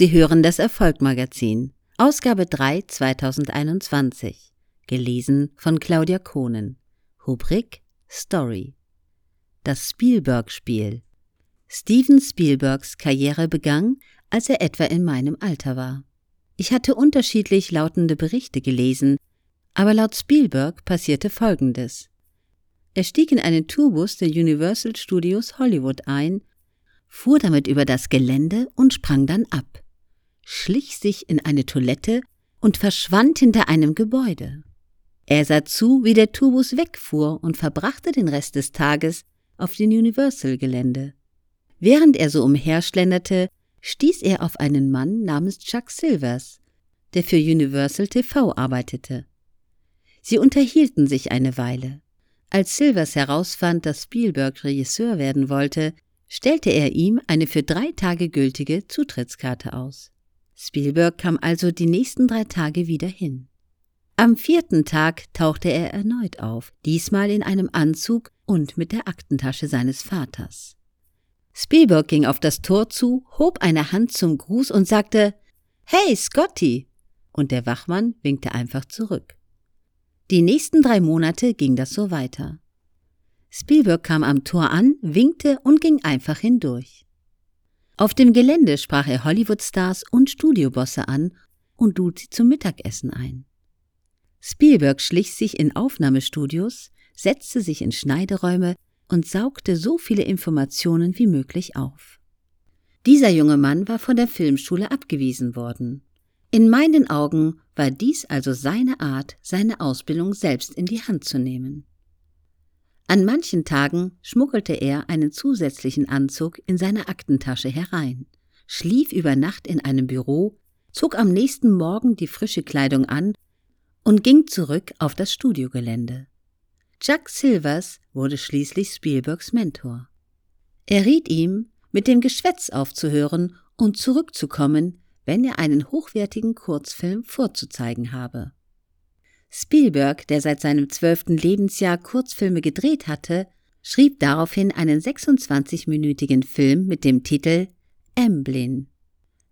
Sie hören das Erfolgmagazin, Ausgabe 3 2021, gelesen von Claudia Kohnen, Rubrik Story. Das Spielberg-Spiel. Steven Spielbergs Karriere begann, als er etwa in meinem Alter war. Ich hatte unterschiedlich lautende Berichte gelesen, aber laut Spielberg passierte Folgendes. Er stieg in einen Tourbus der Universal Studios Hollywood ein, fuhr damit über das Gelände und sprang dann ab, schlich sich in eine Toilette und verschwand hinter einem Gebäude. Er sah zu, wie der Tourbus wegfuhr und verbrachte den Rest des Tages auf dem Universal-Gelände. Während er so umherschlenderte, stieß er auf einen Mann namens Chuck Silvers, der für Universal TV arbeitete. Sie unterhielten sich eine Weile. Als Silvers herausfand, dass Spielberg Regisseur werden wollte, stellte er ihm eine für drei Tage gültige Zutrittskarte aus. Spielberg kam also die nächsten drei Tage wieder hin. Am vierten Tag tauchte er erneut auf, diesmal in einem Anzug und mit der Aktentasche seines Vaters. Spielberg ging auf das Tor zu, hob eine Hand zum Gruß und sagte Hey, Scotty! Und der Wachmann winkte einfach zurück. Die nächsten drei Monate ging das so weiter. Spielberg kam am Tor an, winkte und ging einfach hindurch. Auf dem Gelände sprach er Hollywood-Stars und Studiobosse an und lud sie zum Mittagessen ein. Spielberg schlich sich in Aufnahmestudios, setzte sich in Schneideräume und saugte so viele Informationen wie möglich auf. Dieser junge Mann war von der Filmschule abgewiesen worden. In meinen Augen war dies also seine Art, seine Ausbildung selbst in die Hand zu nehmen. An manchen Tagen schmuggelte er einen zusätzlichen Anzug in seine Aktentasche herein, schlief über Nacht in einem Büro, zog am nächsten Morgen die frische Kleidung an und ging zurück auf das Studiogelände. Chuck Silvers wurde schließlich Spielbergs Mentor. Er riet ihm, mit dem Geschwätz aufzuhören und zurückzukommen, wenn er einen hochwertigen Kurzfilm vorzuzeigen habe. Spielberg, der seit seinem zwölften Lebensjahr Kurzfilme gedreht hatte, schrieb daraufhin einen 26-minütigen Film mit dem Titel Emblin.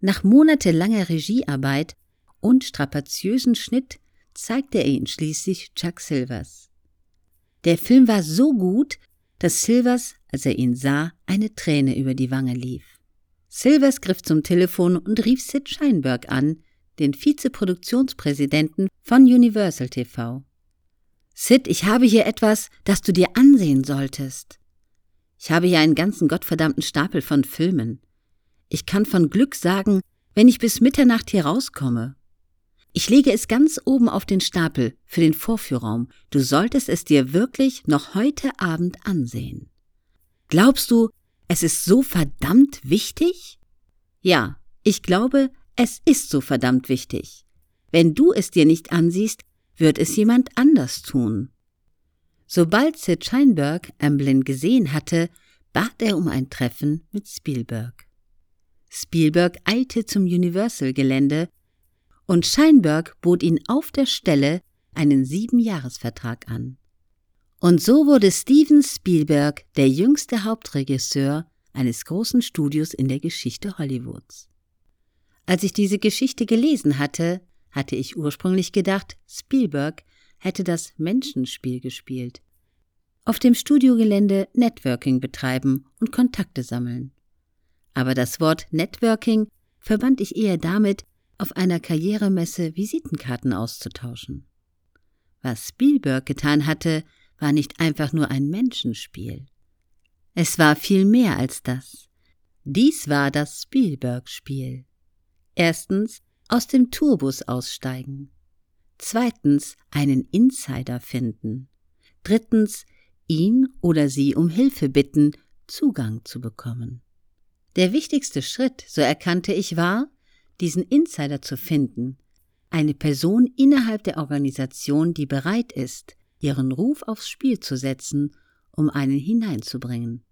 Nach monatelanger Regiearbeit und strapaziösen Schnitt zeigte er ihn schließlich Chuck Silvers. Der Film war so gut, dass Silvers, als er ihn sah, eine Träne über die Wange lief. Silvers griff zum Telefon und rief Sid Scheinberg an, den Vizeproduktionspräsidenten von Universal TV. Sid, ich habe hier etwas, das du dir ansehen solltest. Ich habe hier einen ganzen gottverdammten Stapel von Filmen. Ich kann von Glück sagen, wenn ich bis Mitternacht hier rauskomme. Ich lege es ganz oben auf den Stapel für den Vorführraum. Du solltest es dir wirklich noch heute Abend ansehen. Glaubst du, es ist so verdammt wichtig? Ja, ich glaube, es ist so verdammt wichtig. Wenn du es dir nicht ansiehst, wird es jemand anders tun. Sobald Sid Scheinberg Amblin gesehen hatte, bat er um ein Treffen mit Spielberg. Spielberg eilte zum Universal-Gelände und Scheinberg bot ihn auf der Stelle einen Siebenjahresvertrag an. Und so wurde Steven Spielberg der jüngste Hauptregisseur eines großen Studios in der Geschichte Hollywoods. Als ich diese Geschichte gelesen hatte, hatte ich ursprünglich gedacht, Spielberg hätte das Menschenspiel gespielt. Auf dem Studiogelände Networking betreiben und Kontakte sammeln. Aber das Wort Networking verband ich eher damit, auf einer Karrieremesse Visitenkarten auszutauschen. Was Spielberg getan hatte, war nicht einfach nur ein Menschenspiel. Es war viel mehr als das. Dies war das Spielberg-Spiel. Erstens aus dem Tourbus aussteigen. Zweitens einen Insider finden. Drittens ihn oder sie um Hilfe bitten, Zugang zu bekommen. Der wichtigste Schritt, so erkannte ich, war, diesen Insider zu finden, eine Person innerhalb der Organisation, die bereit ist, ihren Ruf aufs Spiel zu setzen, um einen hineinzubringen.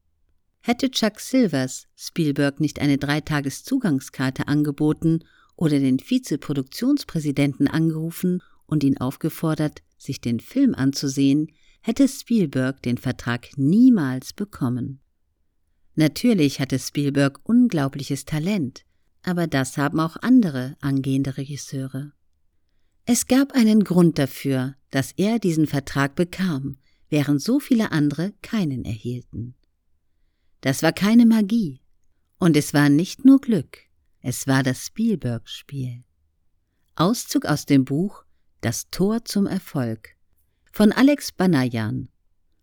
Hätte Chuck Silvers Spielberg nicht eine Dreitageszugangskarte angeboten oder den Vizeproduktionspräsidenten angerufen und ihn aufgefordert, sich den Film anzusehen, hätte Spielberg den Vertrag niemals bekommen. Natürlich hatte Spielberg unglaubliches Talent, aber das haben auch andere angehende Regisseure. Es gab einen Grund dafür, dass er diesen Vertrag bekam, während so viele andere keinen erhielten. Das war keine Magie. Und es war nicht nur Glück, es war das Spielberg-Spiel. Auszug aus dem Buch Das Tor zum Erfolg von Alex Banayan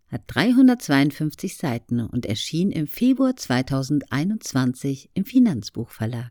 hat 352 Seiten und erschien im Februar 2021 im Finanzbuchverlag.